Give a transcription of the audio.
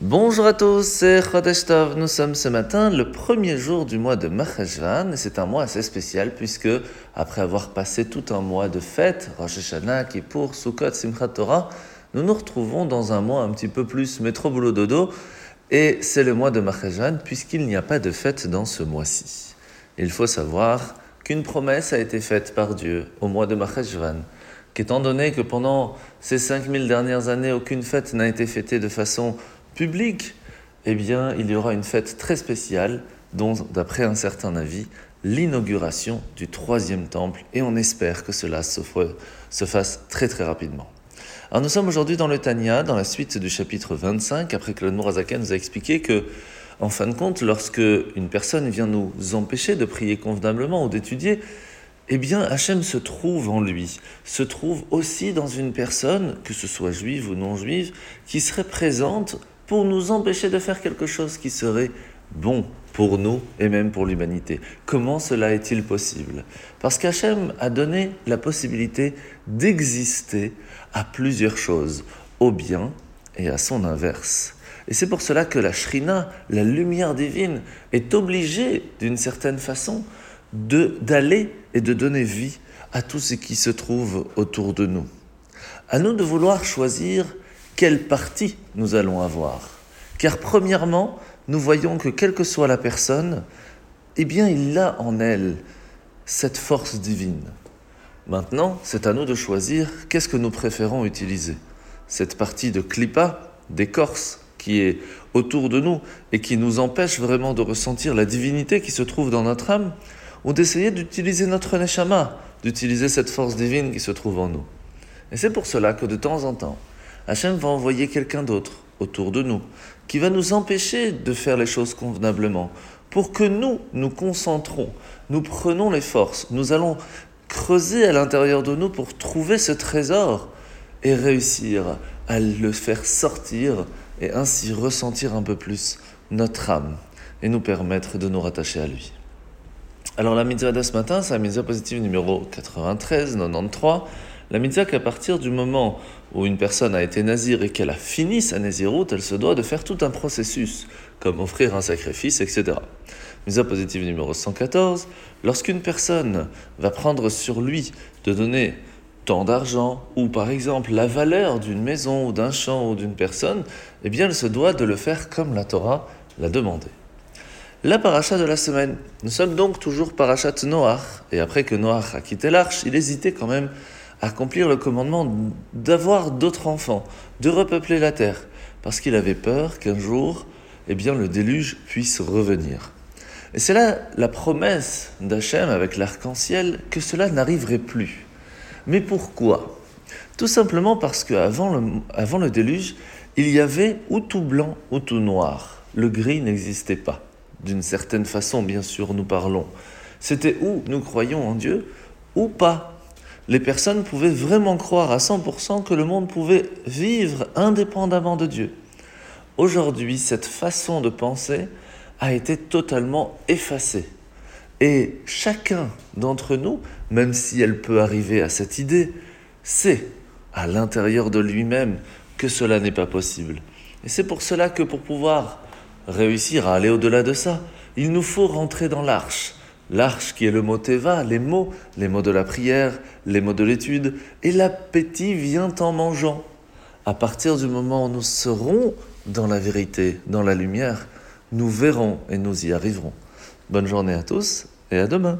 Bonjour à tous, c'est Chodesh. Nous sommes ce matin le premier jour du mois de Maheshvan et c'est un mois assez spécial puisque après avoir passé tout un mois de fêtes, Rosh Hashanah, Kippour, Sukkot, Simchat Torah, nous nous retrouvons dans un mois un petit peu plus métro boulot dodo et c'est le mois de Maheshvan puisqu'il n'y a pas de fête dans ce mois-ci. Il faut savoir qu'une promesse a été faite par Dieu au mois de Maheshvan qu'étant donné que pendant ces 5000 dernières années, aucune fête n'a été fêtée de façon public, eh bien, il y aura une fête très spéciale, dont, d'après un certain avis, l'inauguration du troisième temple, et on espère que cela se, se fasse très très rapidement. Alors nous sommes aujourd'hui dans le Tanya, dans la suite du chapitre 25, après que le Mourazakan nous a expliqué que, en fin de compte, lorsque une personne vient nous empêcher de prier convenablement ou d'étudier, eh bien, Hachem se trouve en lui, se trouve aussi dans une personne, que ce soit juive ou non juive, qui serait présente pour nous empêcher de faire quelque chose qui serait bon pour nous et même pour l'humanité. Comment cela est-il possible? Parce qu'Hachem a donné la possibilité d'exister à plusieurs choses, au bien et à son inverse. Et c'est pour cela que la Shrina, la lumière divine, est obligée, d'une certaine façon, d'aller et de donner vie à tout ce qui se trouve autour de nous. À nous de vouloir choisir quelle partie nous allons avoir. Car premièrement, nous voyons que quelle que soit la personne, eh bien, il a en elle cette force divine. Maintenant, c'est à nous de choisir qu'est-ce que nous préférons utiliser. Cette partie de clipa, d'écorce, qui est autour de nous et qui nous empêche vraiment de ressentir la divinité qui se trouve dans notre âme, ou d'essayer d'utiliser notre neshama, d'utiliser cette force divine qui se trouve en nous. Et c'est pour cela que de temps en temps, Hachem va envoyer quelqu'un d'autre autour de nous, qui va nous empêcher de faire les choses convenablement, pour que nous, nous concentrons, nous prenons les forces, nous allons creuser à l'intérieur de nous pour trouver ce trésor et réussir à le faire sortir et ainsi ressentir un peu plus notre âme et nous permettre de nous rattacher à lui. Alors la mitzvah de ce matin, c'est la mitzvah positive numéro 93, 93, la mitzvah qu'à partir du moment où une personne a été nazir et qu'elle a fini sa naziroute, elle se doit de faire tout un processus, comme offrir un sacrifice, etc. Mitzvah positive numéro 114, lorsqu'une personne va prendre sur lui de donner tant d'argent, ou par exemple la valeur d'une maison ou d'un champ ou d'une personne, eh bien elle se doit de le faire comme la Torah l'a demandé. La paracha de la semaine. Nous sommes donc toujours parachat Noach, et après que Noach a quitté l'arche, il hésitait quand même accomplir le commandement d'avoir d'autres enfants, de repeupler la terre, parce qu'il avait peur qu'un jour, eh bien, le déluge puisse revenir. Et c'est là la promesse d'Hachem avec l'arc-en-ciel que cela n'arriverait plus. Mais pourquoi? Tout simplement parce qu'avant le, avant le déluge, il y avait ou tout blanc ou tout noir. Le gris n'existait pas. D'une certaine façon, bien sûr, nous parlons. C'était où nous croyons en Dieu ou pas les personnes pouvaient vraiment croire à 100% que le monde pouvait vivre indépendamment de Dieu. Aujourd'hui, cette façon de penser a été totalement effacée. Et chacun d'entre nous, même si elle peut arriver à cette idée, sait à l'intérieur de lui-même que cela n'est pas possible. Et c'est pour cela que pour pouvoir réussir à aller au-delà de ça, il nous faut rentrer dans l'arche, L'arche qui est le mot Teva, les mots, les mots de la prière, les mots de l'étude, et l'appétit vient en mangeant. À partir du moment où nous serons dans la vérité, dans la lumière, nous verrons et nous y arriverons. Bonne journée à tous et à demain.